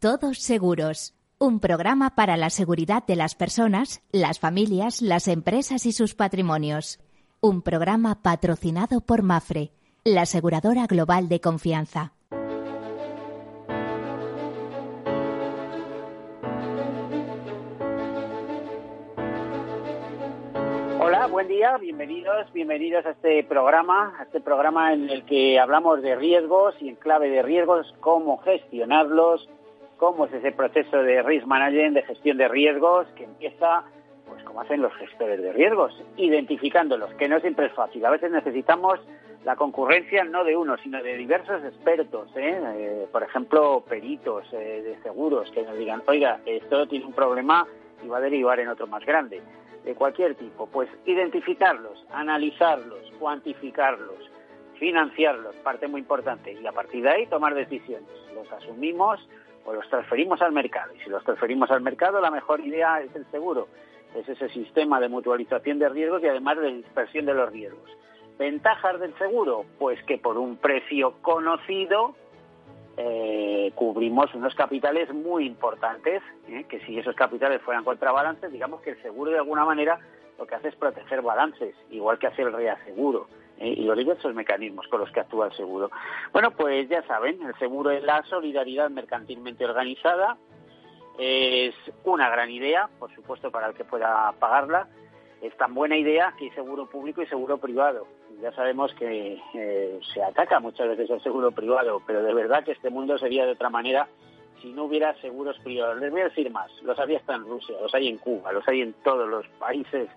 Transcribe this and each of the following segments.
Todos Seguros, un programa para la seguridad de las personas, las familias, las empresas y sus patrimonios. Un programa patrocinado por Mafre, la aseguradora global de confianza. Hola, buen día, bienvenidos, bienvenidos a este programa, a este programa en el que hablamos de riesgos y en clave de riesgos, cómo gestionarlos, cómo es ese proceso de risk management, de gestión de riesgos, que empieza, pues como hacen los gestores de riesgos, identificándolos, que no siempre es fácil. A veces necesitamos la concurrencia no de uno, sino de diversos expertos, ¿eh? Eh, por ejemplo, peritos eh, de seguros, que nos digan, oiga, esto tiene un problema y va a derivar en otro más grande, de cualquier tipo. Pues identificarlos, analizarlos, cuantificarlos, financiarlos, parte muy importante, y a partir de ahí tomar decisiones. Los asumimos o los transferimos al mercado. Y si los transferimos al mercado, la mejor idea es el seguro. Es ese sistema de mutualización de riesgos y además de dispersión de los riesgos. ¿Ventajas del seguro? Pues que por un precio conocido eh, cubrimos unos capitales muy importantes, ¿eh? que si esos capitales fueran contrabalances, digamos que el seguro de alguna manera lo que hace es proteger balances, igual que hace el reaseguro. ¿Eh? y los diversos mecanismos con los que actúa el seguro. Bueno, pues ya saben, el seguro es la solidaridad mercantilmente organizada, es una gran idea, por supuesto, para el que pueda pagarla. Es tan buena idea que hay seguro público y seguro privado. Ya sabemos que eh, se ataca muchas veces el seguro privado, pero de verdad que este mundo sería de otra manera si no hubiera seguros privados. Les voy a decir más, los había hasta en Rusia, los hay en Cuba, los hay en todos los países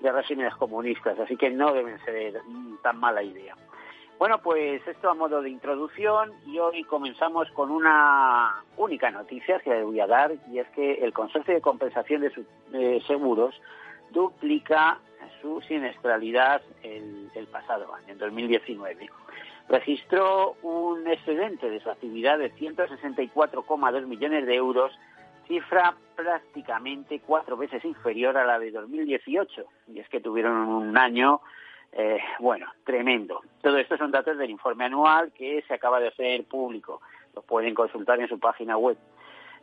de regímenes comunistas, así que no deben ser tan mala idea. Bueno, pues esto a modo de introducción y hoy comenzamos con una única noticia que les voy a dar y es que el Consorcio de Compensación de, Seguros duplica su siniestralidad el, el, pasado año, en 2019. Registró un excedente de su actividad de 164,2 millones de euros cifra prácticamente cuatro veces inferior a la de 2018. Y es que tuvieron un año, eh, bueno, tremendo. Todo esto son datos del informe anual que se acaba de hacer público. Lo pueden consultar en su página web.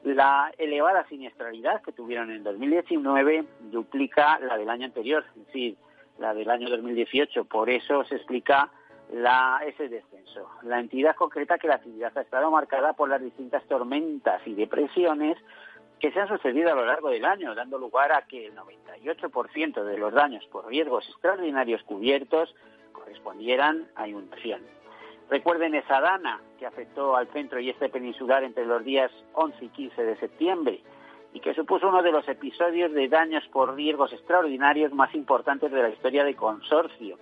La elevada siniestralidad que tuvieron en 2019 duplica la del año anterior, es decir, la del año 2018. Por eso se explica la, ese descenso. La entidad concreta que la actividad ha estado marcada por las distintas tormentas y depresiones que se han sucedido a lo largo del año, dando lugar a que el 98% de los daños por riesgos extraordinarios cubiertos correspondieran a inundación. Recuerden esa dana que afectó al centro y este peninsular entre los días 11 y 15 de septiembre y que supuso uno de los episodios de daños por riesgos extraordinarios más importantes de la historia de consorcio,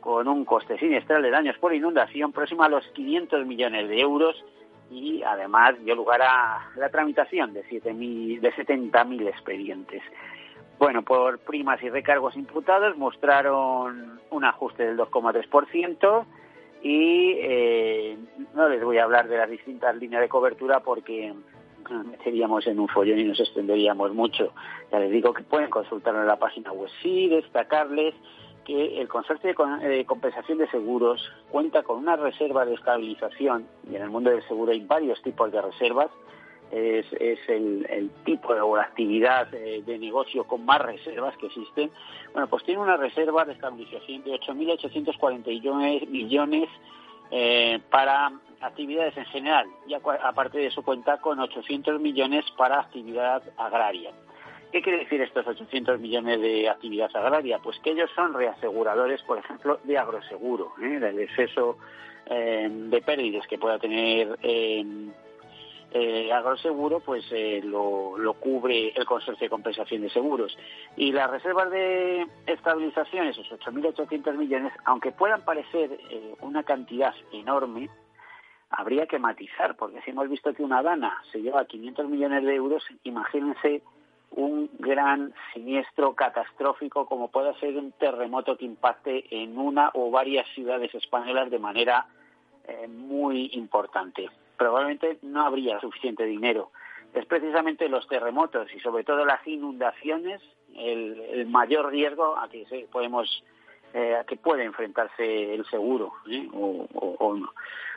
con un coste sinestral de daños por inundación próximo a los 500 millones de euros y además dio lugar a la tramitación de, 7 de 70.000 expedientes. Bueno, por primas y recargos imputados mostraron un ajuste del 2,3% y eh, no les voy a hablar de las distintas líneas de cobertura porque meteríamos en un follón y nos extenderíamos mucho. Ya les digo que pueden consultarlo en la página web. Sí, destacarles que el Consorcio de Compensación de Seguros cuenta con una reserva de estabilización, y en el mundo del seguro hay varios tipos de reservas, es, el, tipo de, o actividad eh, de negocio con más reservas que existen. Bueno, pues tiene una reserva de estabilización de 8.841 millones eh, para actividades en general, y aparte de eso cuenta con 800 millones para actividad agraria. ¿Qué quiere decir estos 800 millones de actividad agraria? Pues que ellos son reaseguradores, por ejemplo, de agroseguro, ¿eh? del exceso eh, de pérdidas que pueda tener eh, eh agroseguro, pues lo, lo, cubre el Consorcio de Compensación de Seguros. Y las reservas de estabilización, esos 8.800 millones, aunque puedan parecer una cantidad enorme, habría que matizar, porque si hemos visto que una dana se lleva 500 millones de euros, imagínense un gran siniestro catastrófico como pueda ser un terremoto que impacte en una o varias ciudades españolas de manera eh, muy importante. Probablemente no habría suficiente dinero. Es precisamente los terremotos y sobre todo las inundaciones el, mayor riesgo a que podemos eh, a que puede enfrentarse el seguro ¿eh? o, o,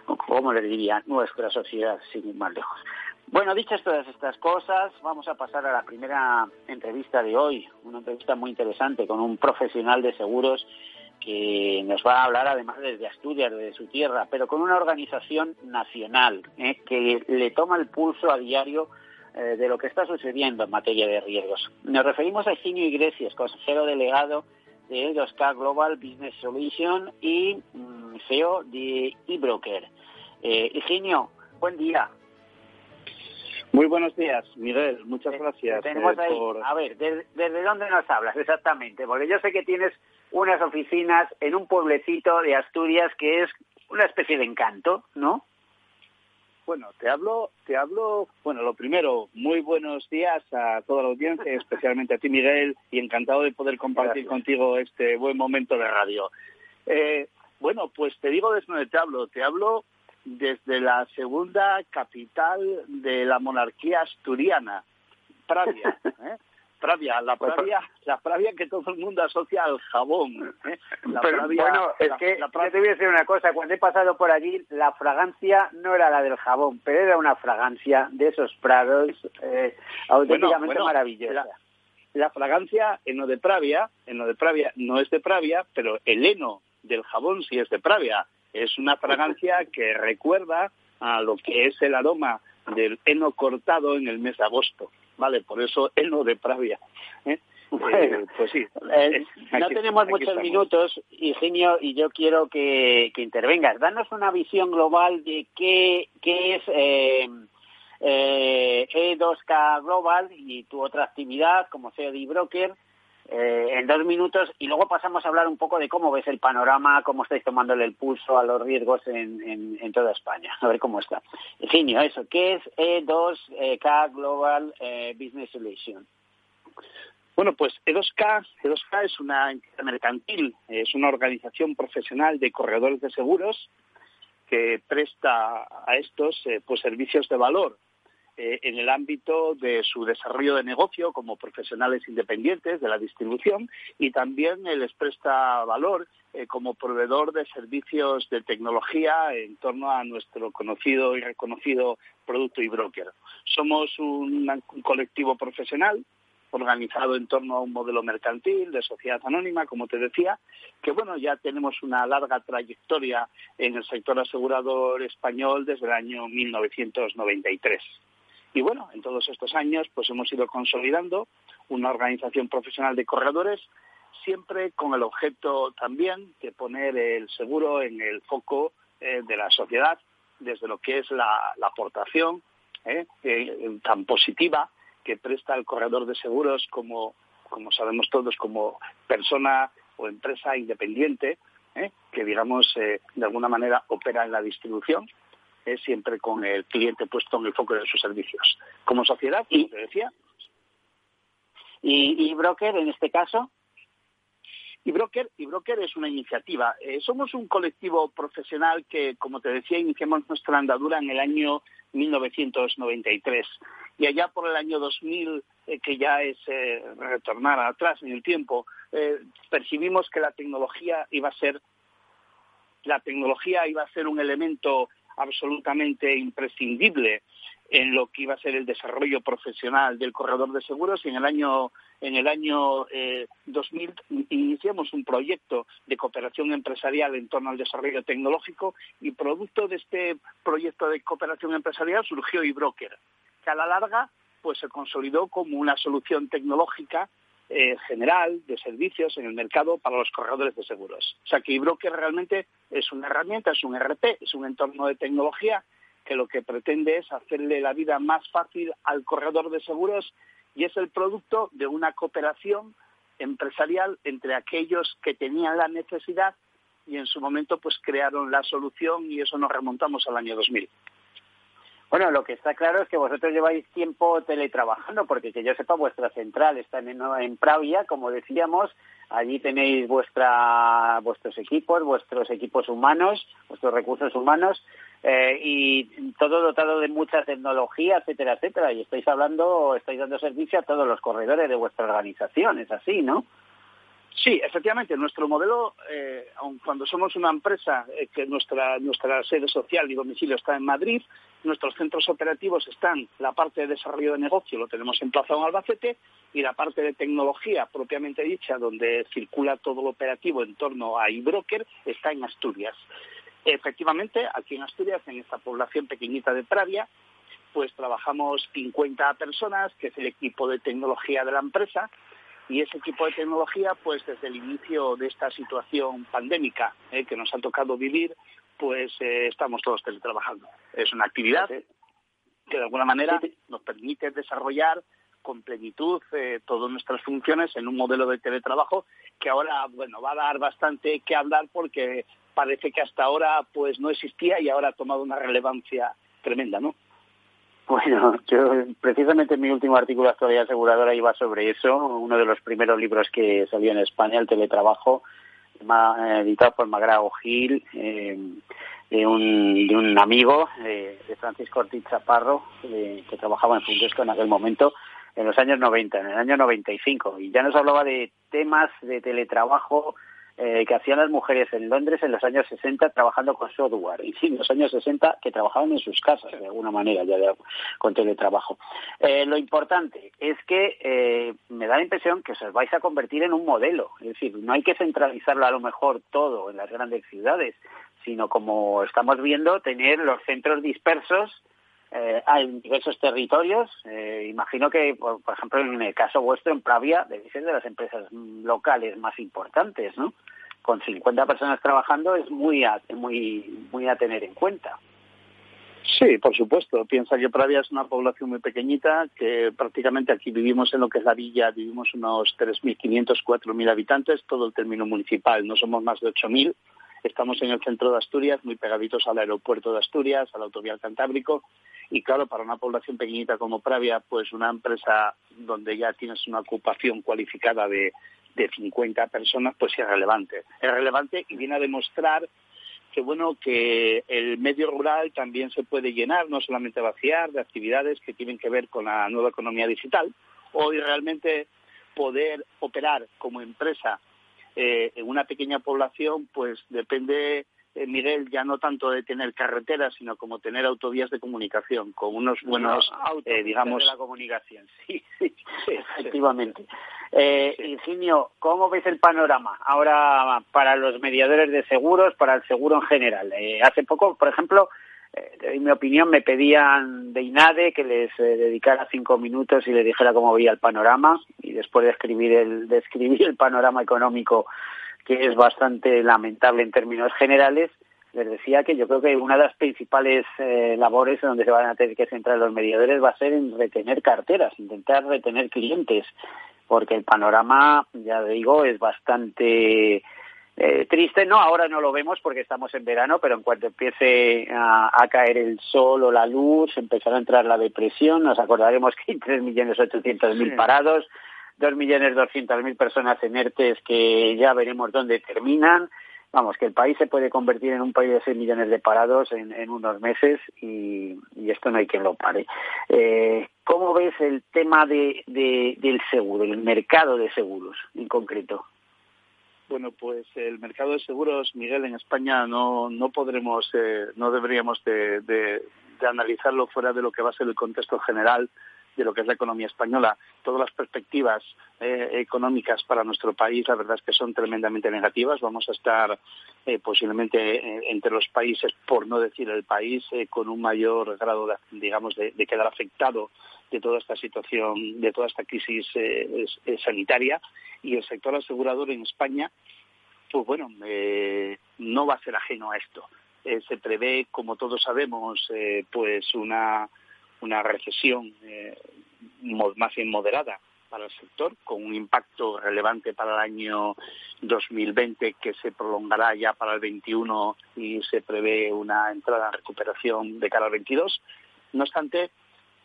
o, como le diría nuestra sociedad sin ir más lejos. Bueno, dichas todas estas cosas, vamos a pasar a la primera entrevista de hoy, una entrevista muy interesante con un profesional de seguros que nos va a hablar además desde Asturias, desde su tierra, pero con una organización nacional ¿eh? que le toma el pulso a diario eh, de lo que está sucediendo en materia de riesgos. Nos referimos a Eugenio Iglesias, consejero delegado de 2K Global Business Solution y mm, CEO de eBroker. Eh, buen día. Muy buenos días, Miguel. Muchas gracias. Tenemos ahí, A ver, ¿desde dónde nos hablas exactamente? Porque yo sé que tienes unas oficinas en un pueblecito de Asturias que es una especie de encanto, ¿no? Bueno, te hablo, te hablo, bueno, lo primero, muy buenos días a toda la audiencia, especialmente a ti, Miguel, y encantado de poder compartir contigo este buen momento de radio. Eh, bueno, pues te digo desde donde te hablo, te hablo desde la segunda capital de la monarquía asturiana, Pravia. ¿eh? Pravia, la pues, Pravia, la Pravia que todo el mundo asocia al jabón. ¿eh? bueno, es que yo te voy a decir una cosa, cuando he pasado por allí, la fragancia no era la del jabón, pero era una fragancia de esos prados eh, auténticamente maravillosa. La, fragancia en lo de Pravia, en lo de Pravia no es de Pravia, pero el heno del jabón sí es de Pravia. Es una fragancia que recuerda a lo que es el aroma del heno cortado en el mes de agosto. ¿vale? Por eso heno de Pravia. ¿eh? eh pues sí. Eh, no tenemos muchos minutos, Ingenio, y yo quiero que, intervengas. Danos una visión global de qué, qué es eh, E2K e Global y tu otra actividad como CEO de Broker eh, en dos minutos y luego pasamos a hablar un poco de cómo ves el panorama, cómo estáis tomándole el pulso a los riesgos en, toda España. A ver cómo está. Ingenio, eso. ¿Qué es E2K Global eh, Business Solution? Bueno, pues E2K, E2K es una entidad mercantil, es una organización profesional de corredores de seguros que presta a estos eh, pues servicios de valor eh, en el ámbito de su desarrollo de negocio como profesionales independientes de la distribución y también les presta valor eh, como proveedor de servicios de tecnología en torno a nuestro conocido y reconocido producto y broker. Somos un, colectivo profesional organizado en torno a un modelo mercantil de sociedad anónima, como te decía, que bueno, ya tenemos una larga trayectoria en el sector asegurador español desde el año 1993. Y bueno, en todos estos años pues hemos ido consolidando una organización profesional de corredores, siempre con el objeto también de poner el seguro en el foco eh, de la sociedad, desde lo que es la, aportación eh, eh, tan positiva que presta el corredor de seguros como, como sabemos todos, como persona o empresa independiente, que digamos de alguna manera opera en la distribución siempre con el cliente puesto en el foco de sus servicios. Como sociedad, como te decía. ¿Y, broker en este caso? Y Broker, y Broker es una iniciativa. Eh, somos un colectivo profesional que, como te decía, iniciamos nuestra andadura en el año 1993. Y allá por el año 2000, eh, que ya es eh, retornar atrás en el tiempo, percibimos que la tecnología iba a ser la tecnología iba a ser un elemento absolutamente imprescindible en lo que iba a ser el desarrollo profesional del corredor de seguros. Y en el año en el año 2000 eh, iniciamos un proyecto de cooperación empresarial en torno al desarrollo tecnológico y producto de este proyecto de cooperación empresarial surgió eBroker, que a la larga pues se consolidó como una solución tecnológica eh, general de servicios en el mercado para los corredores de seguros. O sea que eBroker realmente es una herramienta, es un RP, es un entorno de tecnología que lo que pretende es hacerle la vida más fácil al corredor de seguros y es el producto de una cooperación empresarial entre aquellos que tenían la necesidad y en su momento pues crearon la solución y eso nos remontamos al año 2000. Bueno, lo que está claro es que vosotros lleváis tiempo teletrabajando, porque que yo sepa, vuestra central está en, en Pravia, como decíamos. Allí tenéis vuestra, vuestros equipos, vuestros equipos humanos, vuestros recursos humanos, eh, y todo dotado de mucha tecnología, etcétera, etcétera. Y estáis hablando, estáis dando servicio a todos los corredores de vuestra organización, es así, ¿no? Sí, efectivamente, nuestro modelo, eh, aun cuando somos una empresa eh, que nuestra, nuestra sede social y domicilio está en Madrid, nuestros centros operativos están, la parte de desarrollo de negocio lo tenemos emplazado en Albacete y la parte de tecnología propiamente dicha, donde circula todo lo operativo en torno a iBroker, está en Asturias. Efectivamente, aquí en Asturias, en esta población pequeñita de Pravia, pues trabajamos 50 personas, que es el equipo de tecnología de la empresa, y ese equipo de tecnología, pues desde el inicio de esta situación pandémica eh, que nos ha tocado vivir, pues eh, estamos todos teletrabajando. Es una actividad que de alguna manera nos permite desarrollar con plenitud eh, todas nuestras funciones en un modelo de teletrabajo que ahora, bueno, va a dar bastante que hablar porque parece que hasta ahora pues no existía y ahora ha tomado una relevancia tremenda, ¿no? Bueno, yo precisamente mi último artículo de actualidad aseguradora iba sobre eso, uno de los primeros libros que salió en España, el teletrabajo, editado por Magrao Gil, eh, de, un, de un amigo de Francisco Ortiz Chaparro, que trabajaba en Fundesco en aquel momento, en los años 90, en el año 95, y ya nos hablaba de temas de teletrabajo eh, que hacían las mujeres en Londres en los años 60 trabajando con software y en los años 60 que trabajaban en sus casas de alguna manera ya con teletrabajo. Eh, lo importante es que eh, me da la impresión que os vais a convertir en un modelo, es decir, no hay que centralizarlo a lo mejor todo en las grandes ciudades, sino como estamos viendo, tener los centros dispersos eh, en diversos territorios. Eh, imagino que, por, ejemplo, en el caso vuestro, en Pravia, debe ser de las empresas locales más importantes, ¿no? Con 50 personas trabajando es muy a, muy, muy a tener en cuenta. Sí, por supuesto. Piensa que Pravia es una población muy pequeñita, que prácticamente aquí vivimos en lo que es la villa, vivimos unos 3.500, 4.000 habitantes, todo el término municipal, no somos más de 8.000. Estamos en el centro de Asturias, muy pegaditos al aeropuerto de Asturias, al autovial Cantábrico, y claro, para una población pequeñita como Pravia, pues una empresa donde ya tienes una ocupación cualificada de, de 50 personas, pues es relevante. Es relevante y viene a demostrar que bueno que el medio rural también se puede llenar, no solamente vaciar, de actividades que tienen que ver con la nueva economía digital. Hoy realmente poder operar como empresa eh, en una pequeña población, pues depende eh, Miguel, ya no tanto de tener carreteras, sino como tener autovías de comunicación, con unos buenos, eh, digamos... de la comunicación, sí, sí, efectivamente. Eh, Ingenio, ¿cómo ves el panorama ahora para los mediadores de seguros, para el seguro en general? Eh, hace poco, por ejemplo, en mi opinión, me pedían de INADE que les dedicara cinco minutos y les dijera cómo veía el panorama. Y después de escribir el, de el panorama económico que es bastante lamentable en términos generales, les decía que yo creo que una de las principales eh, labores en donde se van a tener que centrar los mediadores va a ser en retener carteras, intentar retener clientes, porque el panorama, ya digo, es bastante eh, triste. No, ahora no lo vemos porque estamos en verano, pero en cuanto empiece a, a, caer el sol o la luz, empezará a entrar la depresión. Nos acordaremos que hay 3.800.000 parados, dos millones doscientas mil personas en ERTES que ya veremos dónde terminan. Vamos, que el país se puede convertir en un país de seis millones de parados en, unos meses y, esto no hay quien lo pare. Eh, ¿Cómo ves el tema de, del seguro, el mercado de seguros en concreto? Bueno, pues el mercado de seguros, Miguel, en España no, no podremos, eh, no deberíamos de, de analizarlo fuera de lo que va a ser el contexto general de lo que es la economía española. Todas las perspectivas eh, económicas para nuestro país, la verdad es que son tremendamente negativas. Vamos a estar eh, posiblemente eh, entre los países, por no decir el país, con un mayor grado, de, digamos, de, quedar afectado de toda esta situación, de toda esta crisis sanitaria. Y el sector asegurador en España, pues bueno, no va a ser ajeno a esto. se prevé, como todos sabemos, pues una una recesión eh, más bien moderada para el sector, con un impacto relevante para el año 2020 que se prolongará ya para el 21 y se prevé una entrada en recuperación de cara al 22. No obstante,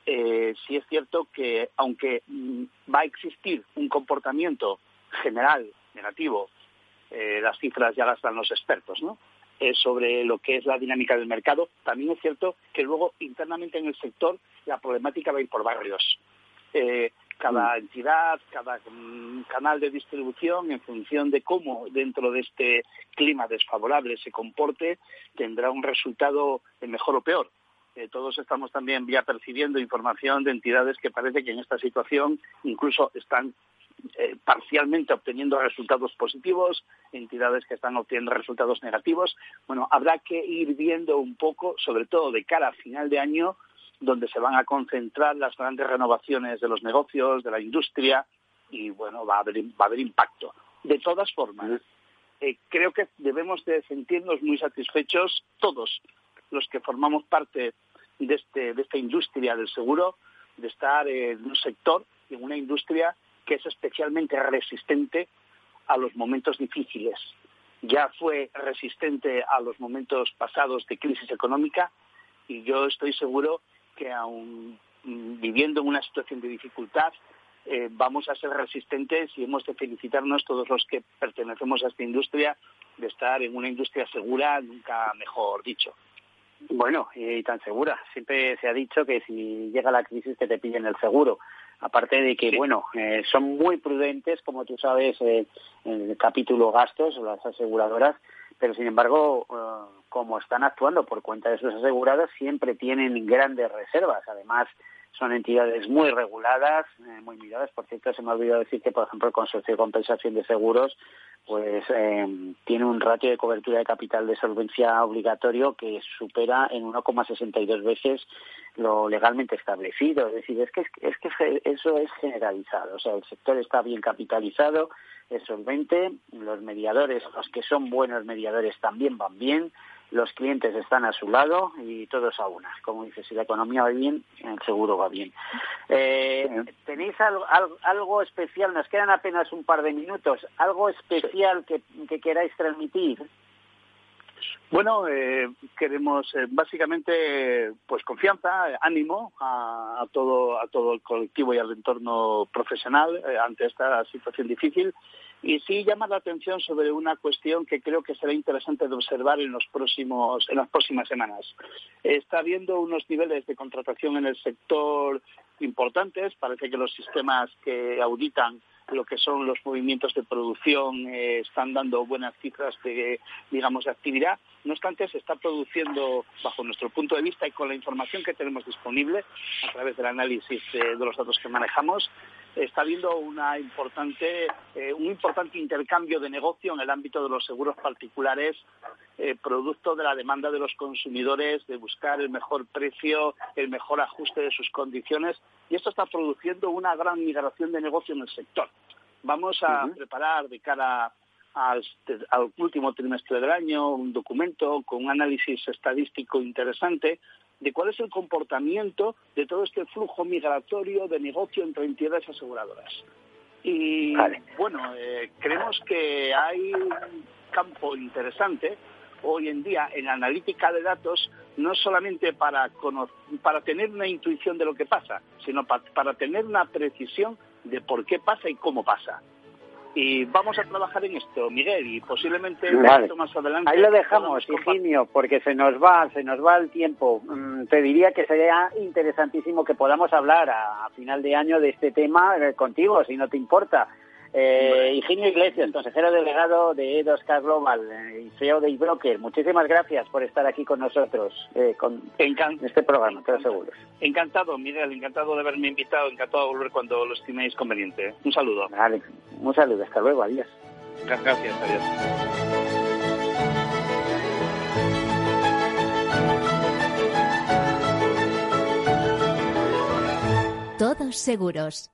eh, sí es cierto que aunque mm, va a existir un comportamiento general negativo, eh, las cifras ya las dan los expertos, ¿no? Eh, sobre lo que es la dinámica del mercado. También es cierto que luego internamente en el sector la problemática va a ir por barrios. Eh, cada entidad, cada canal de distribución, en función de cómo dentro de este clima desfavorable se comporte, tendrá un resultado mejor o peor. Eh, todos estamos también ya percibiendo información de entidades que parece que en esta situación incluso están eh, parcialmente obteniendo resultados positivos, entidades que están obteniendo resultados negativos. Bueno, habrá que ir viendo un poco, sobre todo de cara a final de año, donde se van a concentrar las grandes renovaciones de los negocios, de la industria, y bueno, va a haber, va a haber impacto. De todas formas, eh, creo que debemos de sentirnos muy satisfechos todos los que formamos parte de, este, de esta industria del seguro, de estar en un sector, en una industria que es especialmente resistente a los momentos difíciles. Ya fue resistente a los momentos pasados de crisis económica y yo estoy seguro que aún mm, viviendo en una situación de dificultad, eh, vamos a ser resistentes y hemos de felicitarnos todos los que pertenecemos a esta industria de estar en una industria segura, nunca mejor dicho. Bueno, y tan segura. Siempre se ha dicho que si llega la crisis que te piden el seguro. Aparte de que, bueno, eh, son muy prudentes, como tú sabes, eh, en el capítulo gastos, las aseguradoras, pero sin embargo, eh, como están actuando por cuenta de sus aseguradas, siempre tienen grandes reservas. Además, son entidades muy reguladas, eh, muy miradas. Por cierto, se me ha olvidado decir que, por ejemplo, el Consorcio de Compensación de Seguros pues eh, tiene un ratio de cobertura de capital de solvencia obligatorio que supera en 1,62 veces lo legalmente establecido. Es decir, es que, es que eso es generalizado. O sea, el sector está bien capitalizado, es solvente, los mediadores, los que son buenos mediadores también van bien, los clientes están a su lado y todos a una. Como dices, si la economía va bien, el seguro va bien. Eh, ¿Tenéis algo, algo, especial? Nos quedan apenas un par de minutos. ¿Algo especial que, queráis transmitir? Bueno, eh, queremos eh, básicamente pues confianza, ánimo a, todo a todo el colectivo y al entorno profesional ante esta situación difícil y sí llama la atención sobre una cuestión que creo que será interesante de observar en, los próximos, en las próximas semanas. Está habiendo unos niveles de contratación en el sector importantes. Parece que los sistemas que auditan lo que son los movimientos de producción eh, están dando buenas cifras de, digamos, de actividad. No obstante, se está produciendo, bajo nuestro punto de vista y con la información que tenemos disponible a través del análisis de los datos que manejamos, está habiendo una importante, eh, un importante intercambio de negocio en el ámbito de los seguros particulares, eh, producto de la demanda de los consumidores de buscar el mejor precio, el mejor ajuste de sus condiciones, y esto está produciendo una gran migración de negocio en el sector. Vamos a preparar de cara al, al, último trimestre del año un documento con un análisis estadístico interesante de cuál es el comportamiento de todo este flujo migratorio de negocio entre entidades aseguradoras. Y bueno, eh, creemos que hay un campo interesante hoy en día en analítica de datos, no solamente para, para tener una intuición de lo que pasa, sino para tener una precisión de por qué pasa y cómo pasa y vamos a trabajar en esto, Miguel, y posiblemente más adelante. Ahí lo dejamos, Higinio, porque se nos va, se nos va el tiempo. Mm, te diría que sería interesantísimo que podamos hablar a, final de año de este tema eh, contigo, si no te importa. Eh, Higinio Iglesias, consejero delegado de E2K Global eh, y CEO de iBroker, muchísimas gracias por estar aquí con nosotros eh, con este programa, te aseguro. Encantado, Miguel, encantado de haberme invitado, encantado de volver cuando lo estiméis conveniente. Un saludo. Vale, un saludo, hasta luego, adiós. Gracias, adiós. Todos seguros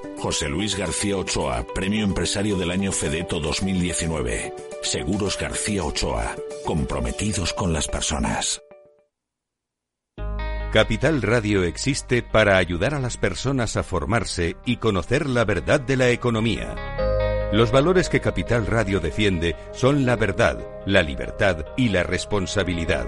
José Luis García Ochoa, Premio Empresario del Año Fedeto 2019. Seguros García Ochoa, comprometidos con las personas. Capital Radio existe para ayudar a las personas a formarse y conocer la verdad de la economía. Los valores que Capital Radio defiende son la verdad, la libertad y la responsabilidad.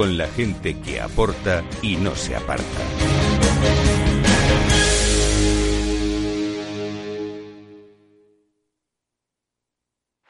con la gente que aporta y no se aparta.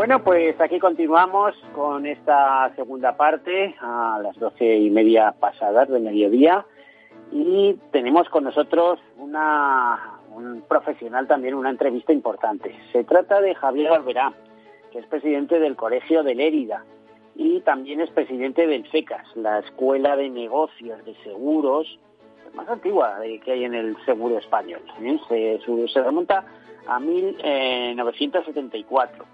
Bueno, pues aquí continuamos con esta segunda parte a las doce y media pasadas de mediodía y tenemos con nosotros una, un profesional también, una entrevista importante. Se trata de Javier Alberá, que es presidente del Colegio de Lérida y también es presidente del FECAS, la Escuela de Negocios de Seguros más antigua que hay en el seguro español. ¿eh? Se, su- se remonta a 1974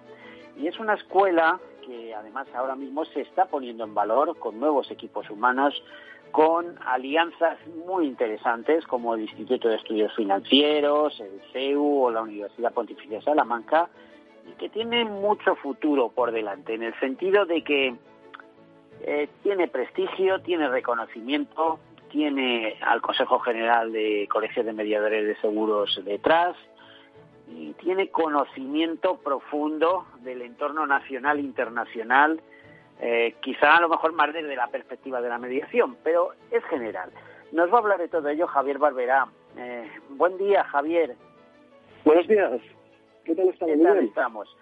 y es una escuela que además ahora mismo se está poniendo en valor con nuevos equipos humanos, con alianzas muy interesantes como el Instituto de Estudios Financieros, el CEU o la Universidad Pontificia de Salamanca, y que tiene mucho futuro por delante, en el sentido de que eh, tiene prestigio, tiene reconocimiento, tiene al Consejo General de Colegios de Mediadores de Seguros detrás, y tiene conocimiento profundo del entorno nacional e internacional, eh, quizá a lo mejor más desde la perspectiva de la mediación, pero es general. Nos va a hablar de todo ello Javier Barberá. Eh, buen día, Javier. Buenos días. ¿Qué tal estamos? ¿Qué Muy tal bien. estamos?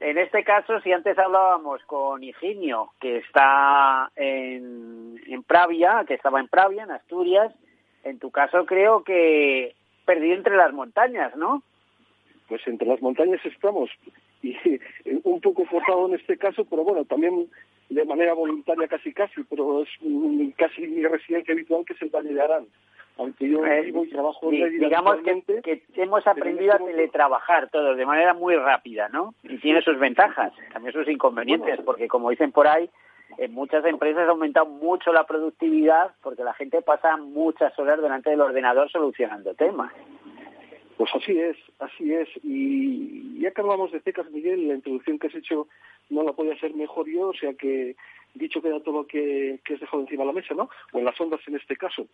En este caso, si antes hablábamos con Higinio, que está en, en Pravia, que estaba en Pravia, en Asturias, en tu caso creo que perdido entre las montañas, ¿no? Pues entre las montañas estamos. Y eh, un poco forzado en este caso, pero bueno, también de manera voluntaria casi casi, pero es casi mi residencia habitual que es el Valle de Arán. Aunque yo Eh, vivo y trabajo Di- digamos que hemos aprendido a teletrabajar todos de manera muy rápida, ¿no? Y tiene sus ventajas, también sus inconvenientes, porque como dicen por ahí, en muchas empresas ha aumentado mucho la productividad porque la gente pasa muchas horas delante del ordenador solucionando temas. Pues así es, así es. Y ya que hablamos de CECAS, Miguel, la introducción que has hecho no la podía hacer mejor yo, o sea que dicho queda todo lo que, que has dejado encima de la mesa, ¿no? O en las ondas en este caso.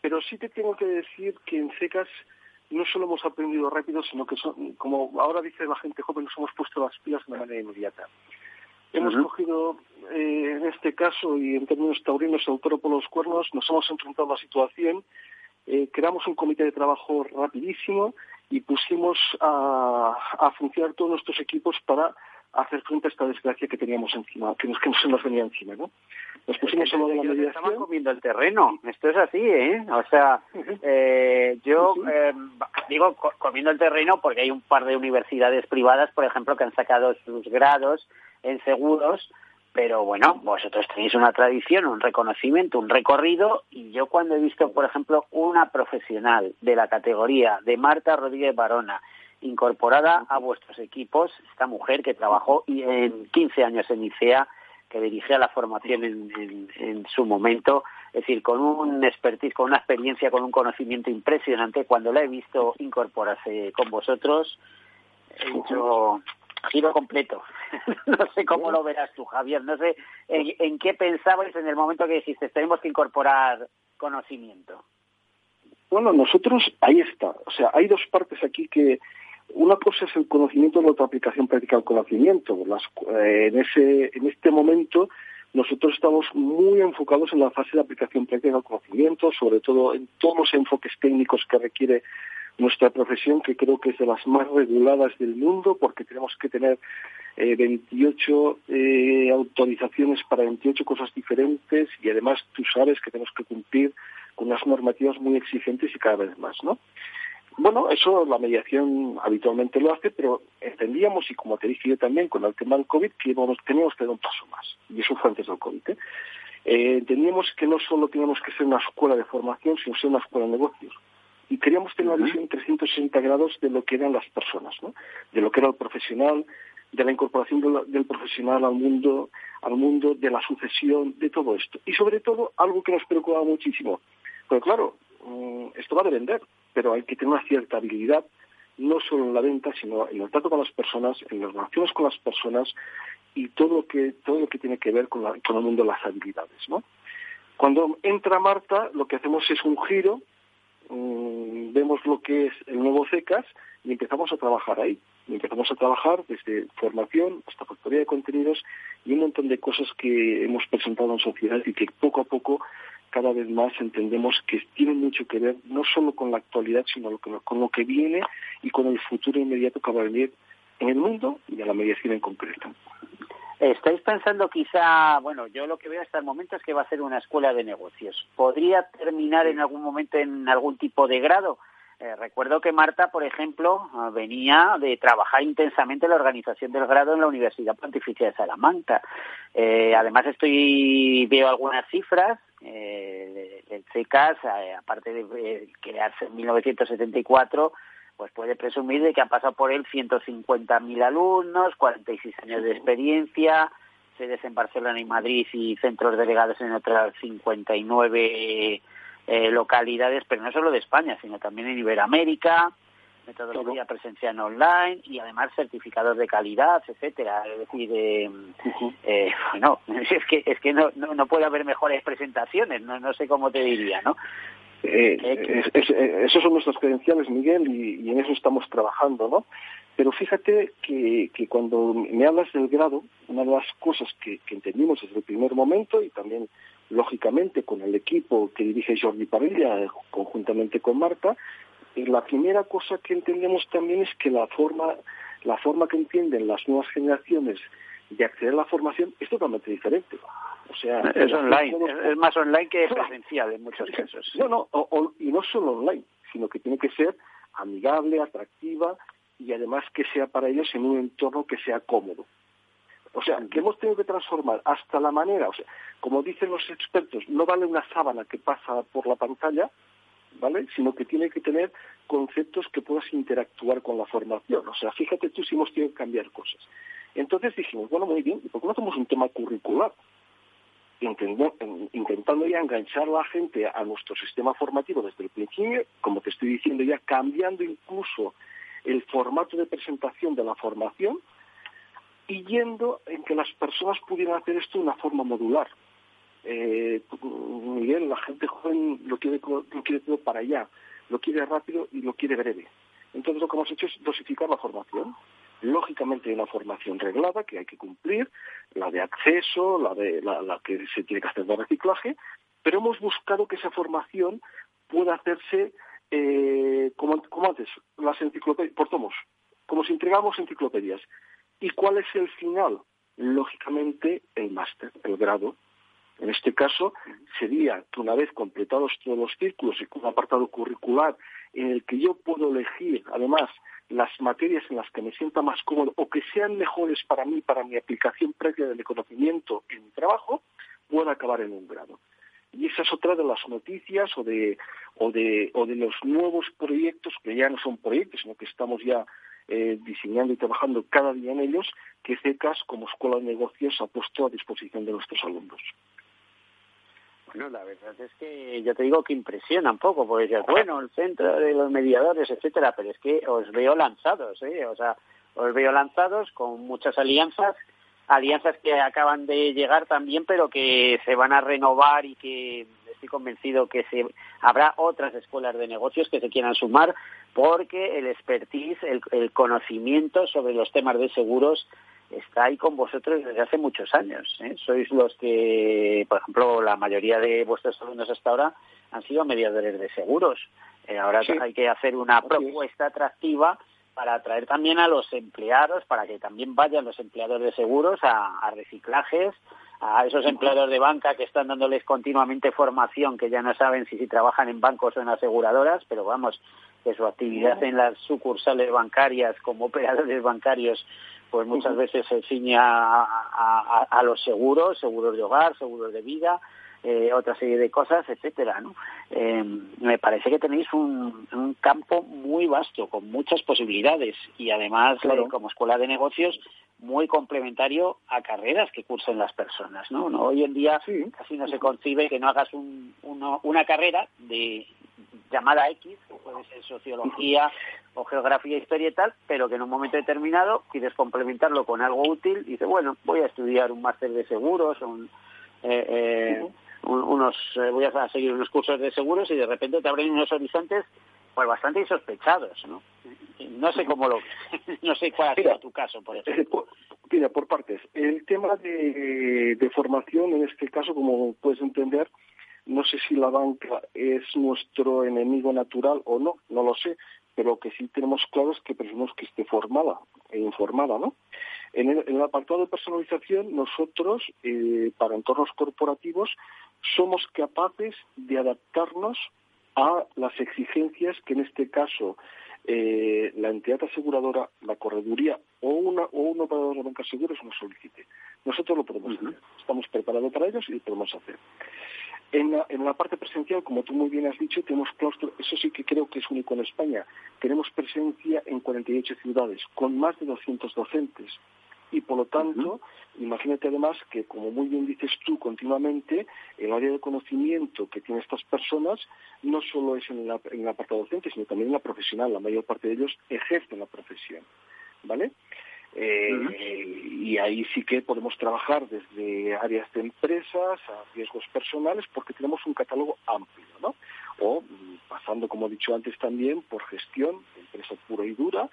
Pero sí te tengo que decir que en CECAS no solo hemos aprendido rápido, sino que, son, como ahora dice la gente joven, nos hemos puesto las pilas de manera inmediata. Hemos cogido, eh, en este caso, y en términos taurinos, el toro por los cuernos, nos hemos enfrentado a la situación, eh, creamos un comité de trabajo rapidísimo y pusimos a, a funcionar todos nuestros equipos para hacer frente a esta desgracia que teníamos encima, que nos, que nos venía encima, ¿no? Nos pusimos a lo de la mediación. comiendo el terreno, esto es así, ¿eh? O sea, eh, yo eh, digo co- comiendo el terreno porque hay un par de universidades privadas, por ejemplo, que han sacado sus grados en seguros, pero bueno, vosotros tenéis una tradición, un reconocimiento, un recorrido, y yo cuando he visto, por ejemplo, una profesional de la categoría de Marta Rodríguez Barona, incorporada a vuestros equipos, esta mujer que trabajó en 15 años en ICEA, que dirigía la formación en- en su momento, es decir, con un expertise, con una experiencia, con un conocimiento impresionante, cuando la he visto incorporarse con vosotros, he dicho giro completo. no sé cómo lo verás tú, Javier, no sé en, en qué pensabais en el momento que dijiste, tenemos que incorporar conocimiento. Bueno, nosotros, ahí está. O sea, hay dos partes aquí que una cosa es el conocimiento y la otra aplicación práctica del conocimiento. Las- eh, en, ese, en este momento nosotros estamos muy enfocados en la fase de aplicación práctica del conocimiento, sobre todo en todos los enfoques técnicos que requiere nuestra profesión, que creo que es de las más reguladas del mundo, porque tenemos que tener eh, 28 eh, autorizaciones para 28 cosas diferentes y además tú sabes que tenemos que cumplir con unas normativas muy exigentes y cada vez más, ¿no? Bueno, eso la mediación habitualmente lo hace, pero entendíamos, y como te dije yo también con el tema del COVID, que teníamos que dar un paso más. Y eso fue antes del COVID. ¿eh? Eh, entendíamos que no solo teníamos que ser una escuela de formación, sino ser una escuela de negocios. Y queríamos tener una visión 360 grados de lo que eran las personas, ¿no? de lo que era el profesional, de la incorporación del, del profesional al mundo, al mundo de la sucesión, de todo esto. Y sobre todo, algo que nos preocupaba muchísimo. Porque claro, mm, esto va de vender, pero hay que tener una cierta habilidad, no solo en la venta, sino en el trato con las personas, en las relaciones con las personas y todo lo que, todo lo que tiene que ver con, la- con el mundo de las habilidades, ¿no? Cuando entra Marta, lo que hacemos es un giro, mm, vemos lo que es el nuevo CECAS y empezamos a trabajar ahí. Empezamos a trabajar desde formación hasta factoría de contenidos y un montón de cosas que hemos presentado en sociedad y que poco a poco cada vez más entendemos que tienen mucho que ver no solo con la actualidad, sino con lo que viene y con el futuro inmediato que va a venir en el mundo y a la mediación en concreto. ¿Estáis pensando quizá, bueno, yo lo que veo hasta el momento es que va a ser una escuela de negocios. ¿Podría terminar en algún momento en algún tipo de grado? Eh, recuerdo que Marta, por ejemplo, eh, venía de trabajar intensamente en la organización del grado en la Universidad Pontificia de Salamanca. Eh, además, estoy veo algunas cifras eh, del CECAS, eh, aparte de eh, crearse en 1974, pues puede presumir de que han pasado por él 150.000 alumnos, 46 años de experiencia, sedes en Barcelona y Madrid y centros delegados en otras 59 eh, localidades, pero no solo de España, sino también en Iberoamérica, metodología presencial online y además certificados de calidad, etcétera. Es decir, eh, eh, bueno, es que es que no, no, no puede haber mejores presentaciones, no, no sé cómo te diría, ¿no? Eh, es- es- eh, esos son nuestros credenciales, Miguel, y, y en eso estamos trabajando, ¿no? Pero fíjate que, que cuando me hablas del grado, una de las cosas que, que entendimos desde el primer momento y también, lógicamente, con el equipo que dirige Jordi Parrilla, eh, conjuntamente con Marta, eh, la primera cosa que entendemos también es que la forma, la forma que entienden las nuevas generaciones de acceder a la formación es totalmente diferente. O sea, Es online, es, es más online que presencial en muchos casos. no, no, o- o- y no solo online, sino que tiene que ser amigable, atractiva y además que sea para ellos en un entorno que sea cómodo. O sea, que hemos tenido que transformar hasta la manera, o sea, como dicen los expertos, no vale una sábana que pasa por la pantalla, ¿vale? Sino que tiene que tener conceptos que puedas interactuar con la formación. O sea, fíjate tú si hemos tenido que cambiar cosas. Entonces dijimos, bueno, muy bien, ¿y por qué no hacemos un tema curricular? Intentando, ya enganchar a la gente a nuestro sistema formativo desde el principio, como te estoy diciendo ya, cambiando incluso el formato de presentación de la formación y yendo en que las personas pudieran hacer esto de una forma modular. Eh, Miguel, la gente joven lo quiere, lo quiere todo para allá, lo quiere rápido y lo quiere breve. Entonces lo que hemos hecho es dosificar la formación. Lógicamente hay una formación reglada que hay que cumplir, la de acceso, la, de, la, que se tiene que hacer de reciclaje, pero hemos buscado que esa formación pueda hacerse eh, como, como antes, las enciclopedias, por tomos, como si entregamos enciclopedias. ¿Y cuál es el final? Lógicamente el máster, el grado. En este caso sería que una vez completados todos los círculos y con un apartado curricular en el que yo puedo elegir, además, las materias en las que me sienta más cómodo o que sean mejores para mí, para mi aplicación previa del conocimiento en mi trabajo, pueda acabar en un grado. Y esa es otra de las noticias o de, o de, o de los nuevos proyectos, que ya no son proyectos, sino que estamos ya eh, diseñando y trabajando cada día en ellos, que CECAS como Escuela de Negocios ha puesto a disposición de nuestros alumnos. Bueno, la verdad es que yo te digo que impresiona un poco, porque dices, bueno, el centro de los mediadores, etcétera, pero es que os veo lanzados, ¿eh? O sea, os veo lanzados con muchas alianzas, alianzas que acaban de llegar también, pero que se van a renovar y que estoy convencido que se habrá otras escuelas de negocios que se quieran sumar, porque el expertise, el conocimiento sobre los temas de seguros está ahí con vosotros desde hace muchos años. ¿eh? Sois los que, por ejemplo, la mayoría de vuestros alumnos hasta ahora han sido mediadores de seguros. Eh, ahora Sí. hay que hacer una propuesta atractiva para atraer también a los empleados, para que también vayan los empleados de seguros a, a reciclajes, a esos empleados de banca que están dándoles continuamente formación, que ya no saben si, si trabajan en bancos o en aseguradoras, pero vamos, que su actividad en las sucursales bancarias como operadores bancarios pues muchas veces se ciñe a, a- a los seguros, seguros de hogar, seguros de vida, eh, otra serie de cosas, etcétera, ¿no? Eh, me parece que tenéis un, un campo muy vasto, con muchas posibilidades y además, Claro. eh, como escuela de negocios, muy complementario a carreras que cursen las personas, ¿no? No, Hoy en día casi no se concibe que no hagas un- uno- una carrera de llamada X, ser sociología o geografía, historia y tal, pero que en un momento determinado quieres complementarlo con algo útil y dices, bueno, voy a estudiar un máster de seguros un, eh, eh, un- unos, eh, voy a seguir unos cursos de seguros y de repente te abren unos horizontes pues bastante insospechados, ¿no? No sé cómo lo, no sé cuál ha sido tu caso, por ejemplo. Eh, por- Mira, por partes. El tema de, de formación, en este caso, como puedes entender, no sé si la banca es nuestro enemigo natural o no, no lo sé, pero lo que sí tenemos claro es que preferimos que esté formada e informada, ¿no? En el, en el apartado de personalización, nosotros, eh, para entornos corporativos, somos capaces de adaptarnos a las exigencias que en este caso eh, la entidad aseguradora, la correduría o, una, o un operador de banca seguros nos solicite. Nosotros lo podemos hacer. Estamos preparados para ellos y lo podemos hacer. En la, en la parte presencial, como tú muy bien has dicho, tenemos claustro, eso sí que creo que es único en España. Tenemos presencia en 48 ciudades, con más de 200 docentes. Y por lo tanto, imagínate además que, como muy bien dices tú continuamente, el área de conocimiento que tienen estas personas no solo es en, la, en el apartado docente, sino también en la profesional. La mayor parte de ellos ejercen la profesión. ¿Vale? Eh, Y ahí sí que podemos trabajar desde áreas de empresas a riesgos personales porque tenemos un catálogo amplio, ¿no? O mm, pasando, como he dicho antes también, por gestión, empresa pura y dura,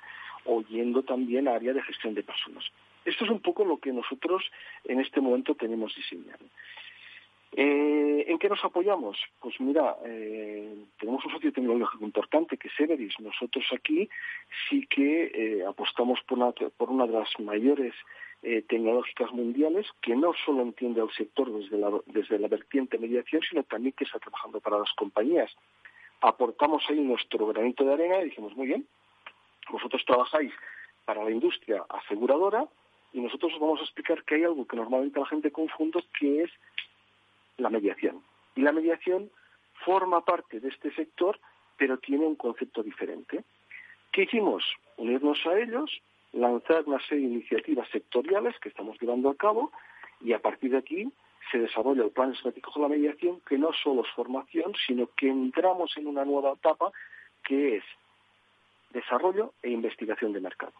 o yendo también a área de gestión de personas. Esto es un poco lo que nosotros en este momento tenemos diseñado. Eh, ¿En qué nos apoyamos? Pues mira, eh, tenemos un socio tecnológico importante que es Everis. Nosotros aquí sí que eh, apostamos por una, por una de las mayores eh, tecnológicas mundiales que no solo entiende al sector desde la, desde la vertiente mediación, sino también que está trabajando para las compañías. Aportamos ahí nuestro granito de arena y dijimos, muy bien, vosotros trabajáis para la industria aseguradora y nosotros os vamos a explicar que hay algo que normalmente la gente confunde, que es la mediación. Y la mediación forma parte de este sector, pero tiene un concepto diferente. ¿Qué hicimos? Unirnos a ellos, lanzar una serie de iniciativas sectoriales que estamos llevando a cabo y a partir de aquí se desarrolla el plan estratégico de la mediación, que no solo es formación, sino que entramos en una nueva etapa que es desarrollo e investigación de mercado.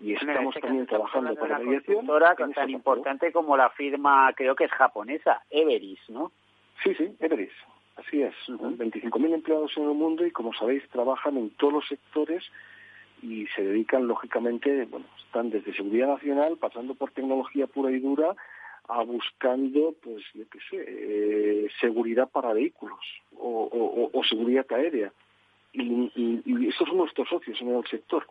Y estamos este también trabajando para una mediación. ese tan importante como la firma, creo que es japonesa, Everis, ¿no? Sí, sí, Everis, así es. 25.000 empleados en el mundo y, como sabéis, trabajan en todos los sectores y se dedican, lógicamente, bueno, están desde seguridad nacional, pasando por tecnología pura y dura, a buscando, pues, yo qué sé, eh, seguridad para vehículos o, o- o- o seguridad aérea. Y, y, y esos son nuestros socios en el sector.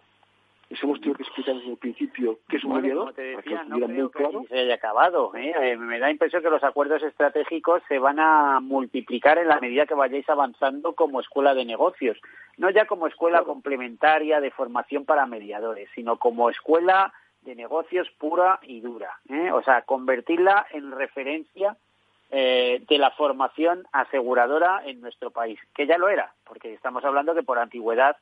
Les hemos tenido que explicar desde el principio qué es un Bueno, mediador, como te para que decía, no creo muy que claro. se haya acabado. ¿eh? Eh, me da impresión que los acuerdos estratégicos se van a multiplicar en la medida que vayáis avanzando como escuela de negocios. No ya como escuela complementaria de formación para mediadores, sino como escuela de negocios pura y dura. ¿eh? O sea, convertirla en referencia eh, de la formación aseguradora en nuestro país, que ya lo era, porque estamos hablando que por antigüedad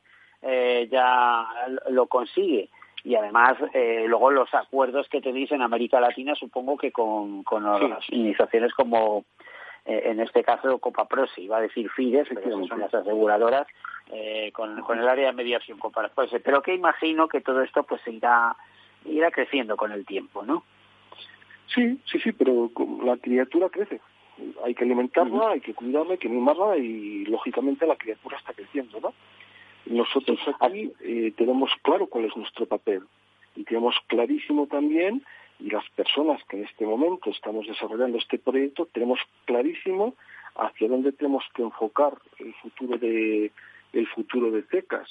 eh, ya lo consigue. Y además, eh, luego los acuerdos que tenéis en América Latina, supongo que con, con organizaciones como, eh, en este caso, Copa Pro, se iba a decir FIDES, esas son las aseguradoras, eh, con, con el área de mediación Copa Pro. Pero que imagino que todo esto pues se irá, irá creciendo con el tiempo, ¿no? Sí, sí, sí, pero la criatura crece. Hay que alimentarla, hay que cuidarla, hay que mimarla y lógicamente la criatura está creciendo, ¿no? Nosotros aquí eh, tenemos claro cuál es nuestro papel y tenemos clarísimo también, y las personas que en este momento estamos desarrollando este proyecto, tenemos clarísimo hacia dónde tenemos que enfocar el futuro de el futuro de CECAS.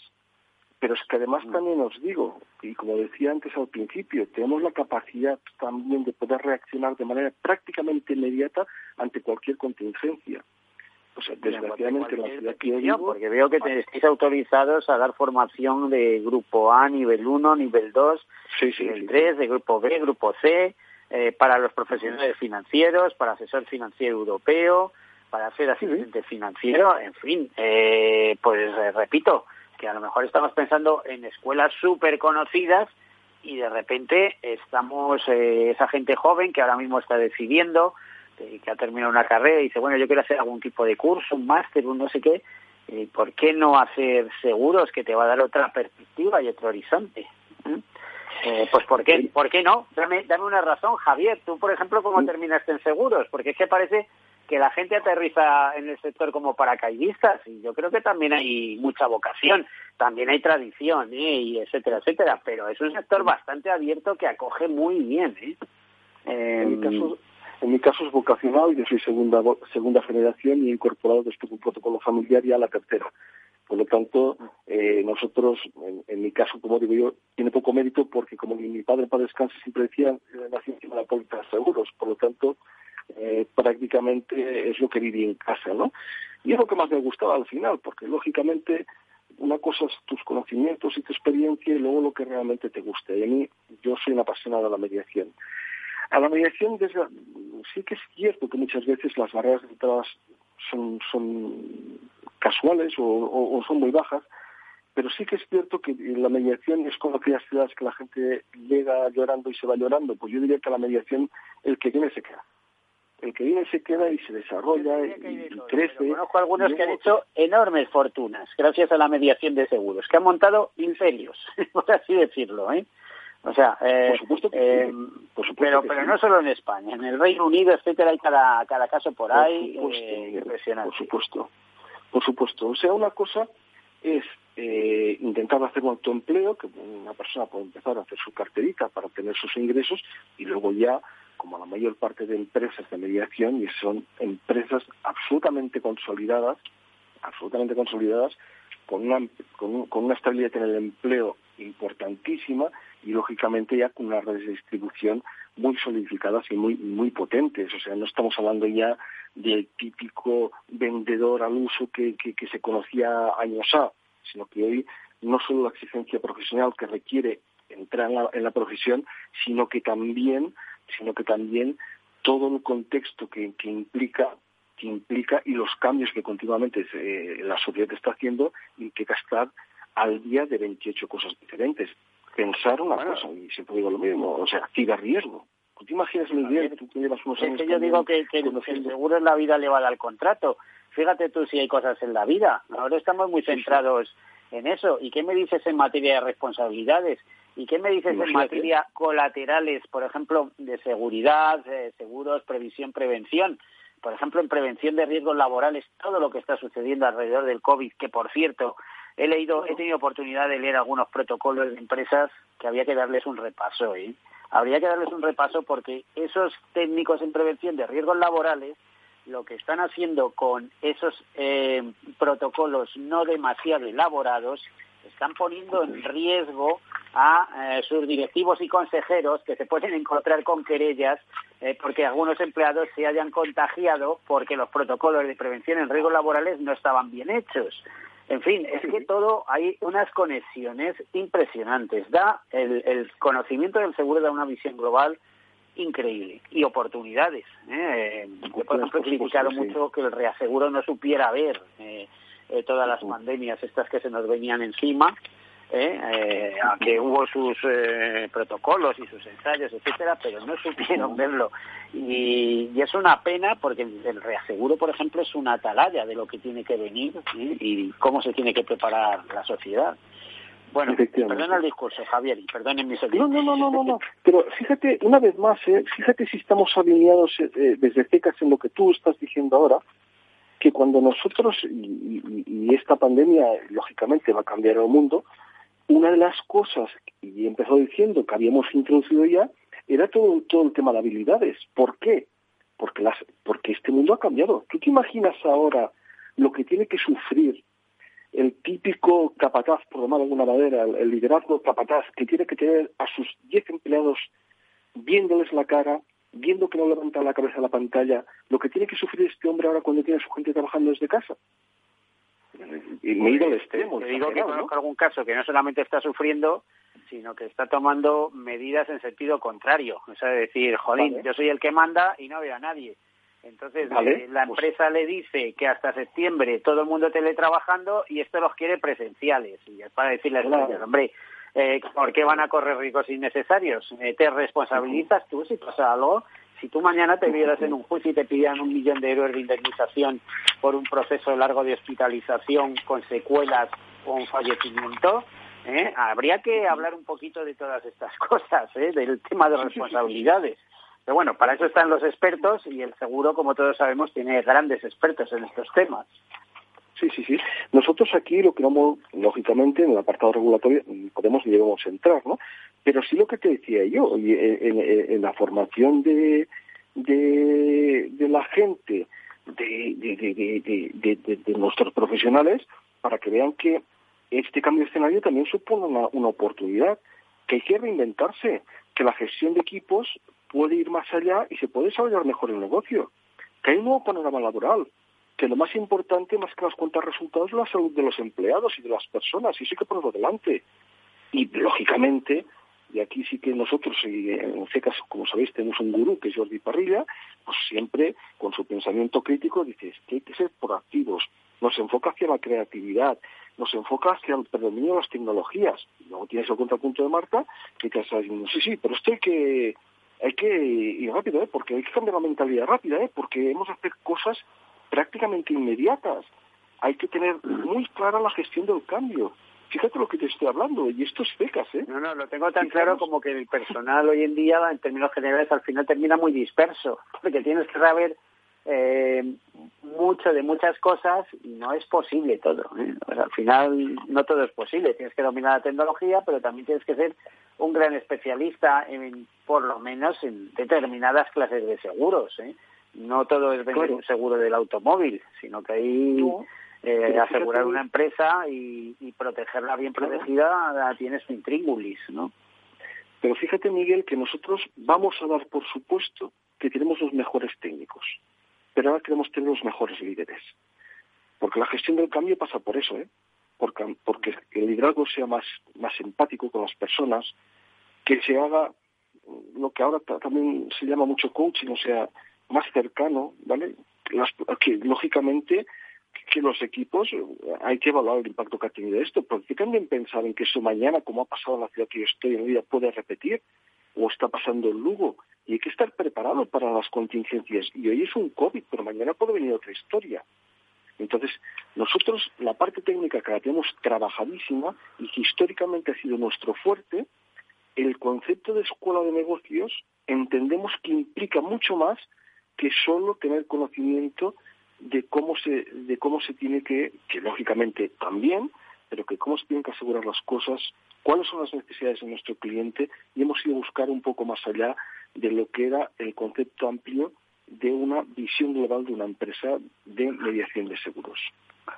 Pero es que además también os digo, y como decía antes al principio, tenemos la capacidad también de poder reaccionar de manera prácticamente inmediata ante cualquier contingencia. Sea, desgraciadamente la ciudad que yo Yo, vivo, porque veo que te- estáis autorizados a dar formación de grupo A, nivel 1, nivel 2, nivel 3, de grupo B, grupo C, eh, para los profesionales financieros, para asesor financiero europeo, para ser asistente financiero, en fin, eh, pues eh, repito, que a lo mejor estamos pensando en escuelas súper conocidas y de repente estamos, eh, esa gente joven que ahora mismo está decidiendo, eh, que ha terminado una carrera y dice, bueno, yo quiero hacer algún tipo de curso, un máster, un no sé qué, eh, ¿por qué no hacer seguros que te va a dar otra perspectiva y otro horizonte? ¿Mm? Eh, pues ¿por qué, ¿por qué no? Dame, dame una razón, Javier. Tú, por ejemplo, ¿cómo terminaste en seguros? Porque es que parece que la gente aterriza en el sector como paracaidistas y yo creo que también hay mucha vocación, también hay tradición, ¿eh? y etcétera, etcétera, pero es un sector bastante abierto que acoge muy bien. ¿eh? en mi caso, en mi caso es vocacional, yo soy segunda segunda generación y he incorporado después un protocolo familiar ya a la tercera. Por lo tanto, eh, nosotros, en, en mi caso, como digo yo, tiene poco mérito porque como mi padre para descanso siempre decía, nací encima de la póliza de seguros. Por lo tanto, eh, prácticamente es lo que viví en casa, ¿no? Y es lo que más me gustaba al final, porque lógicamente una cosa es tus conocimientos y tu experiencia y luego lo que realmente te gusta. Y a mí, yo soy una apasionada de la mediación. A la mediación, desde- sí que es cierto que muchas veces las barreras de entrada son, son casuales o, o- o son muy bajas, pero sí que es cierto que la mediación es como aquellas ciudades que la gente llega llorando y se va llorando. Pues yo diría que la mediación, el que viene se queda. El que viene se queda y se desarrolla y, y crece. Conozco algunos que han Luego- hecho enormes fortunas gracias a la mediación de seguros, que han montado imperios, por así decirlo, ¿eh? O sea, eh, eh, pero, que pero sí. no solo en España, en el Reino Unido, etcétera, hay cada, cada caso por Por ahí supuesto, eh, impresionante. Por supuesto, por supuesto. O sea, una cosa es eh, intentar hacer un autoempleo, que una persona puede empezar a hacer su carterita para tener sus ingresos y luego ya, como la mayor parte de empresas de mediación, y son empresas absolutamente consolidadas, absolutamente consolidadas, con una, con, un- con una estabilidad en el empleo importantísima y lógicamente ya con unas redes de distribución muy solidificadas y muy muy potentes. O sea, no estamos hablando ya del típico vendedor al uso que, que, que se conocía años A, sino que hoy no solo la exigencia profesional que requiere entrar en la, en la profesión, sino que también, sino que también todo el contexto que, que implica que implica y los cambios que continuamente eh, la sociedad está haciendo implica estar al día de 28 cosas diferentes. Pensar una cosa, y siempre digo lo mismo, o sea, ciberriesgo. ¿Tú te imaginas, Miguel, tú que llevas unos Es años que yo digo que, que el, que seguro en la vida le vale al contrato. Fíjate tú si hay cosas en la vida. Ahora estamos muy centrados en eso. ¿Y qué me dices en materia de responsabilidades? ¿Y qué me dices en materia colaterales, por ejemplo, de seguridad, eh, seguros, previsión, prevención? Por ejemplo, en prevención de riesgos laborales, todo lo que está sucediendo alrededor del COVID, que por cierto, he leído, he tenido oportunidad de leer algunos protocolos de empresas que había que darles un repaso, ¿eh? Habría que darles un repaso porque esos técnicos en prevención de riesgos laborales lo que están haciendo con esos eh, protocolos no demasiado elaborados están poniendo en riesgo a eh, sus directivos y consejeros que se pueden encontrar con querellas eh, porque algunos empleados se hayan contagiado porque los protocolos de prevención en riesgos laborales no estaban bien hechos. En fin, es que todo hay unas conexiones impresionantes. Da el, el conocimiento del seguro da una visión global increíble y oportunidades. ¿eh? Yo, por ejemplo, he criticado sí. mucho que el reaseguro no supiera ver eh, eh, todas las pandemias estas que se nos venían encima. ¿Eh? Eh, aunque hubo sus eh, protocolos y sus ensayos, etcétera, pero no supieron verlo. Y, y es una pena porque el, reaseguro, por ejemplo, es una atalaya de lo que tiene que venir ¿eh? y cómo se tiene que preparar la sociedad. Bueno, perdona el discurso, Javier, y perdonen mis No, no, no, no, no. Pero fíjate, una vez más, ¿eh? fíjate si estamos alineados eh, desde CECAS en lo que tú estás diciendo ahora, que cuando nosotros, y, y- y esta pandemia lógicamente va a cambiar el mundo, una de las cosas, y he empezado diciendo que habíamos introducido ya, era todo, todo el tema de habilidades. ¿Por qué? Porque, las, porque este mundo ha cambiado. ¿Tú te imaginas ahora lo que tiene que sufrir el típico capataz, por llamar de alguna manera, el, liderazgo capataz, que tiene que tener a sus 10 empleados viéndoles la cara, viendo que no levanta la cabeza a la pantalla, lo que tiene que sufrir este hombre ahora cuando tiene a su gente trabajando desde casa. Y me he ido al extremo. Te digo que conozco algún caso que no solamente está sufriendo, sino que está tomando medidas en sentido contrario. O sea, decir, Vale. yo soy el que manda y no veo a nadie. Entonces, Vale, eh, la pues- empresa le dice que hasta septiembre todo el mundo teletrabajando y esto los quiere presenciales. Y es para decirle a los Claro. hombre, eh, ¿por qué van a correr ricos innecesarios? Eh, ¿Te responsabilizas tú si pasa algo? Si tú mañana te vieras en un juicio y te pidieran un millón de euros de indemnización por un proceso largo de hospitalización con secuelas o un fallecimiento, ¿eh? habría que hablar un poquito de todas estas cosas, ¿eh? del tema de responsabilidades. Pero bueno, para eso están los expertos y el seguro, como todos sabemos, tiene grandes expertos en estos temas. Sí, sí, sí. Nosotros aquí lo que vamos, lógicamente, en el apartado regulatorio podemos y debemos entrar, ¿no? Pero sí lo que te decía yo, en, en- la formación de, de, de la gente, de- de- de nuestros profesionales, para que vean que este cambio de escenario también supone una, una oportunidad, que hay que reinventarse, que la gestión de equipos puede ir más allá y se puede desarrollar mejor el negocio, que hay un nuevo panorama laboral, que lo más importante, más que las cuentas resultados, es la salud de los empleados y de las personas, y eso hay que ponerlo delante. Y, lógicamente, y aquí sí que nosotros, en CECAS, como sabéis, tenemos un gurú que es Jordi Parrilla, pues siempre con su pensamiento crítico dice que hay que ser proactivos, nos enfoca hacia la creatividad, nos enfoca hacia el predominio de las tecnologías. Y luego tienes el contrapunto de Marta, que te está diciendo, sí, sí, pero esto hay que, hay que ir rápido, ¿eh? porque hay que cambiar la mentalidad rápida, ¿eh? porque hemos de hacer cosas prácticamente inmediatas. Hay que tener muy clara la gestión del cambio. Fíjate lo que te estoy hablando, y esto es becas, ¿eh? No, no, lo tengo tan claro como que el personal hoy en día, en términos generales, al final termina muy disperso, porque tienes que saber eh, mucho de muchas cosas y no es posible todo. ¿eh? O sea, al final no todo es posible. Tienes que dominar la tecnología, pero también tienes que ser un gran especialista, en, por lo menos en determinadas clases de seguros. ¿eh? No todo es vender Claro. un seguro del automóvil, sino que hay No, eh, asegurar una empresa y, y protegerla bien protegida la tienes su intríngulis, ¿no? Pero fíjate, Miguel, que nosotros vamos a dar por supuesto que tenemos los mejores técnicos, pero ahora queremos tener los mejores líderes. Porque la gestión del cambio pasa por eso, ¿eh? Porque, porque el liderazgo sea más, más empático con las personas, que se haga lo que ahora ta- también se llama mucho coaching, o sea, más cercano, ¿vale? Las- que lógicamente que los equipos eh, hay que evaluar el impacto que ha tenido esto, porque también pensar en que eso mañana, como ha pasado en la ciudad que yo estoy en día, puede repetir o está pasando en Lugo. Y hay que estar preparado para las contingencias. Y hoy es un COVID, pero mañana puede venir otra historia. Entonces, nosotros la parte técnica que la tenemos trabajadísima y que históricamente ha sido nuestro fuerte, el concepto de escuela de negocios entendemos que implica mucho más que solo tener conocimiento de cómo se de cómo se tiene que que lógicamente también pero que cómo se tienen que asegurar las cosas cuáles son las necesidades de nuestro cliente y hemos ido a buscar un poco más allá de lo que era el concepto amplio de una visión global de una empresa de mediación de seguros.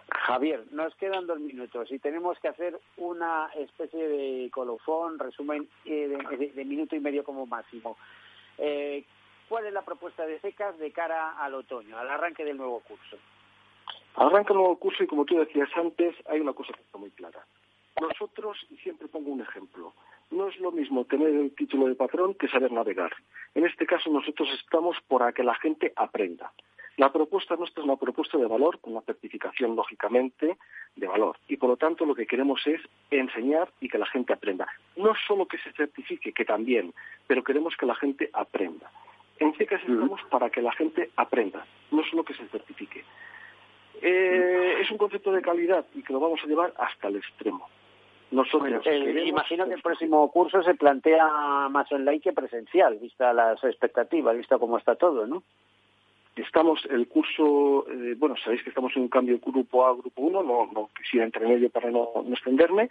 Javier, nos quedan dos minutos y tenemos que hacer una especie de colofón, resumen eh, de, minuto y medio como máximo. Eh, ¿Cuál es la propuesta de SECAS de cara al otoño, al arranque del nuevo curso? Arranca el nuevo curso y como tú decías antes, hay una cosa que está muy clara. Nosotros, y siempre pongo un ejemplo, no es lo mismo tener el título de patrón que saber navegar. En este caso nosotros estamos para que la gente aprenda. La propuesta nuestra es una propuesta de valor, con una certificación, lógicamente, de valor. Y por lo tanto lo que queremos es enseñar y que la gente aprenda. No solo que se certifique, que también, pero queremos que la gente aprenda. En CECAS estamos para que la gente aprenda, no solo que se certifique. Eh, es un concepto de calidad y que lo vamos a llevar hasta el extremo. Nosotros Bueno, eh, queremos- imagino que el próximo curso se plantea más online que presencial, vista las expectativas, vista cómo está todo, ¿no? Estamos, el curso, eh, bueno, sabéis que estamos en un cambio grupo A a grupo 1, no, no quisiera entrar en ello para no, no extenderme,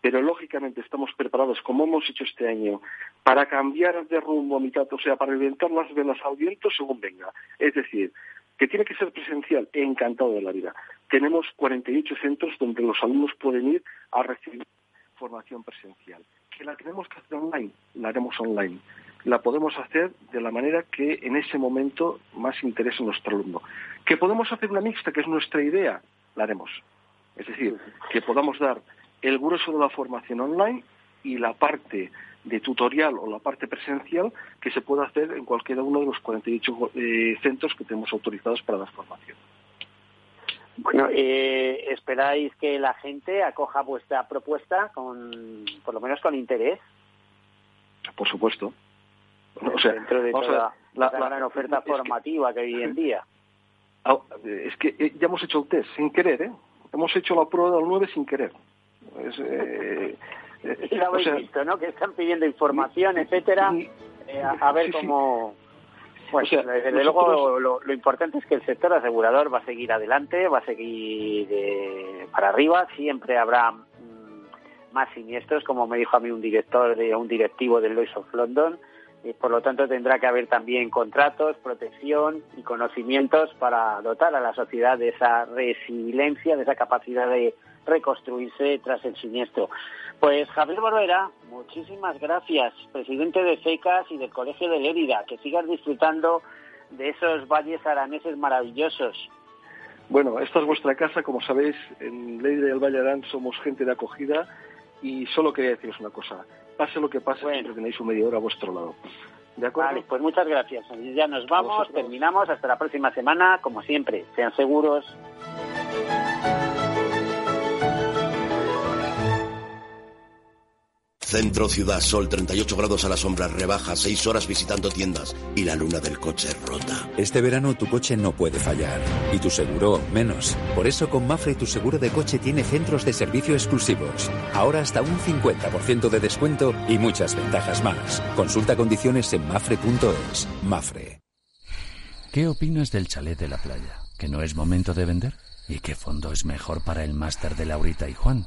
pero lógicamente estamos preparados, como hemos hecho este año, para cambiar de rumbo a mitad, o sea, para inventar las velas al viento según venga. Es decir, Que tiene que ser presencial, encantado de la vida. Tenemos 48 centros donde los alumnos pueden ir a recibir formación presencial. Que la tenemos que hacer online, la haremos online. La podemos hacer de la manera que en ese momento más interese a nuestro alumno. Que podemos hacer una mixta, que es nuestra idea, la haremos. Es decir, que podamos dar el grueso de la formación online y la parte de tutorial o la parte presencial que se pueda hacer en cualquiera uno de los 48 eh, centros que tenemos autorizados para dar formación. Bueno, eh, ¿esperáis que la gente acoja vuestra propuesta con, por lo menos con interés? Por supuesto. O sea, dentro de a toda la- la- gran oferta es que- formativa que hay hoy en día. Ah, Es que eh, ya hemos hecho el test sin querer, ¿eh? Hemos hecho la prueba del 9 sin querer. Es, eh, lo habéis o sea, visto, ¿no? Que están pidiendo información, etcétera, eh, a, a ver sí. cómo... Pues O sea, desde nosotros- luego lo, lo importante es que el sector asegurador va a seguir adelante, va a seguir eh, para arriba, siempre habrá mm, más siniestros, como me dijo a mí un director de un directivo del Lloyd's of London, y por lo tanto tendrá que haber también contratos, protección y conocimientos para dotar a la sociedad de esa resiliencia, de esa capacidad de reconstruirse tras el siniestro. Pues Javier Barbera, muchísimas gracias, presidente de FECAS y del Colegio de Lérida, que sigas disfrutando de esos valles araneses maravillosos. Bueno, esta es vuestra casa, como sabéis, en Ley del Valle Arán somos gente de acogida y solo quería deciros una cosa. Pase lo que pase, siempre tenéis un media hora a vuestro lado. ¿De acuerdo? Vale, pues muchas gracias. Ya nos vamos, terminamos, hasta la próxima semana, como siempre, sean seguros. Centro Ciudad Sol, 38 grados a la sombra, rebaja, 6 horas visitando tiendas y la luna del coche rota. Este verano tu coche no puede fallar y tu seguro menos. Por eso con Mafre tu seguro de coche tiene centros de servicio exclusivos. Ahora hasta un 50% de descuento y muchas ventajas más. Consulta condiciones en mafre.es. Mafre. ¿Qué opinas del chalet de la playa? ¿Que no es momento de vender? ¿Y qué fondo es mejor para el máster de Laurita y Juan?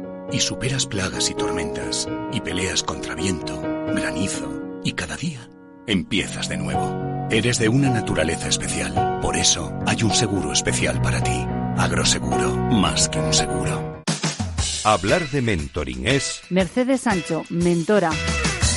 y superas plagas y tormentas y peleas contra viento, granizo y cada día empiezas de nuevo. Eres de una naturaleza especial, por eso hay un seguro especial para ti. Agroseguro, más que un seguro. Hablar de mentoring es Mercedes Sancho, mentora.